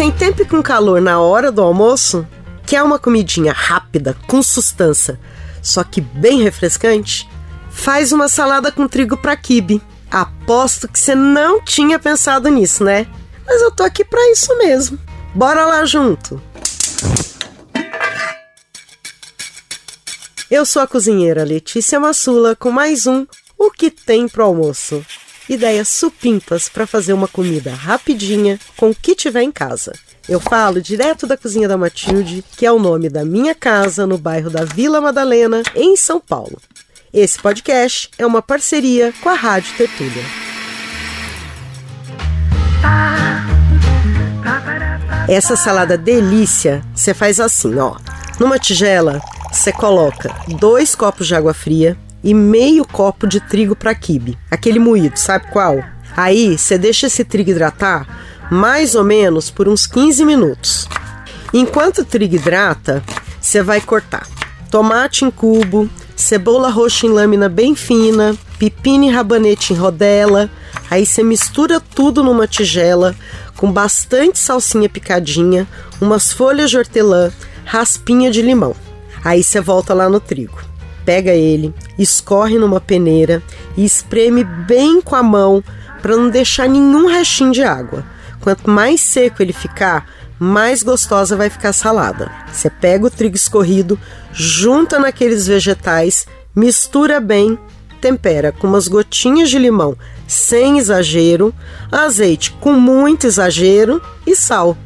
Sem tempo e com calor na hora do almoço? Quer uma comidinha rápida, com sustância, só que bem refrescante? Faz uma salada com trigo para quibe. Aposto que você não tinha pensado nisso, né? Mas eu tô aqui para isso mesmo. Bora lá junto! Eu sou a cozinheira Letícia Massula com mais um O que tem pro almoço. Ideias supimpas para fazer uma comida rapidinha com o que tiver em casa. Eu falo direto da cozinha da Matilde, que é o nome da minha casa no bairro da Vila Madalena, em São Paulo. Esse podcast é uma parceria com a Rádio Tertúlia. Essa salada delícia, você faz assim, ó. Numa tigela, você coloca dois copos de água fria e meio copo de trigo para quibe, aquele moído, sabe qual? Aí você deixa esse trigo hidratar mais ou menos por uns 15 minutos. Enquanto o trigo hidrata, você vai cortar tomate em cubo, cebola roxa em lâmina bem fina, pepino e rabanete em rodela. Aí você mistura tudo numa tigela com bastante salsinha picadinha, umas folhas de hortelã, raspinha de limão. Aí você volta lá no trigo. Pega ele, escorre numa peneira e espreme bem com a mão para não deixar nenhum restinho de água. Quanto mais seco ele ficar, mais gostosa vai ficar a salada. Você pega o trigo escorrido, junta naqueles vegetais, mistura bem, tempera com umas gotinhas de limão sem exagero, azeite com muito exagero e sal.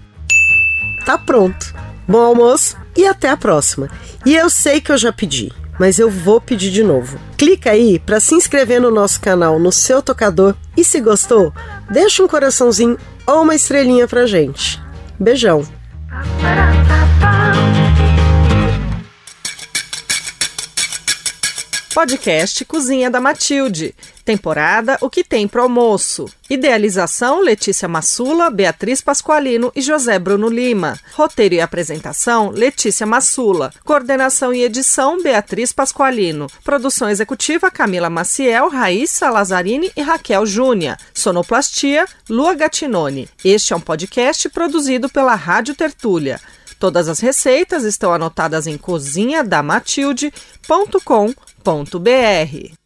Tá pronto. Bom almoço e até a próxima. E eu sei que eu já pedi, mas eu vou pedir de novo. Clica aí para se inscrever no nosso canal no seu tocador e se gostou, deixa um coraçãozinho ou uma estrelinha pra gente. Beijão. Podcast Cozinha da Matilde. Temporada O que tem pro almoço. Idealização Letícia Massula, Beatriz Pasqualino e José Bruno Lima. Roteiro e apresentação Letícia Massula. Coordenação e edição Beatriz Pasqualino. Produção executiva Camila Maciel, Raíssa Lazzarini e Raquel Júnia. Sonoplastia Lua Gatinone. Este é um podcast produzido pela Rádio Tertúlia. Todas as receitas estão anotadas em cozinhadamatilde.com.br.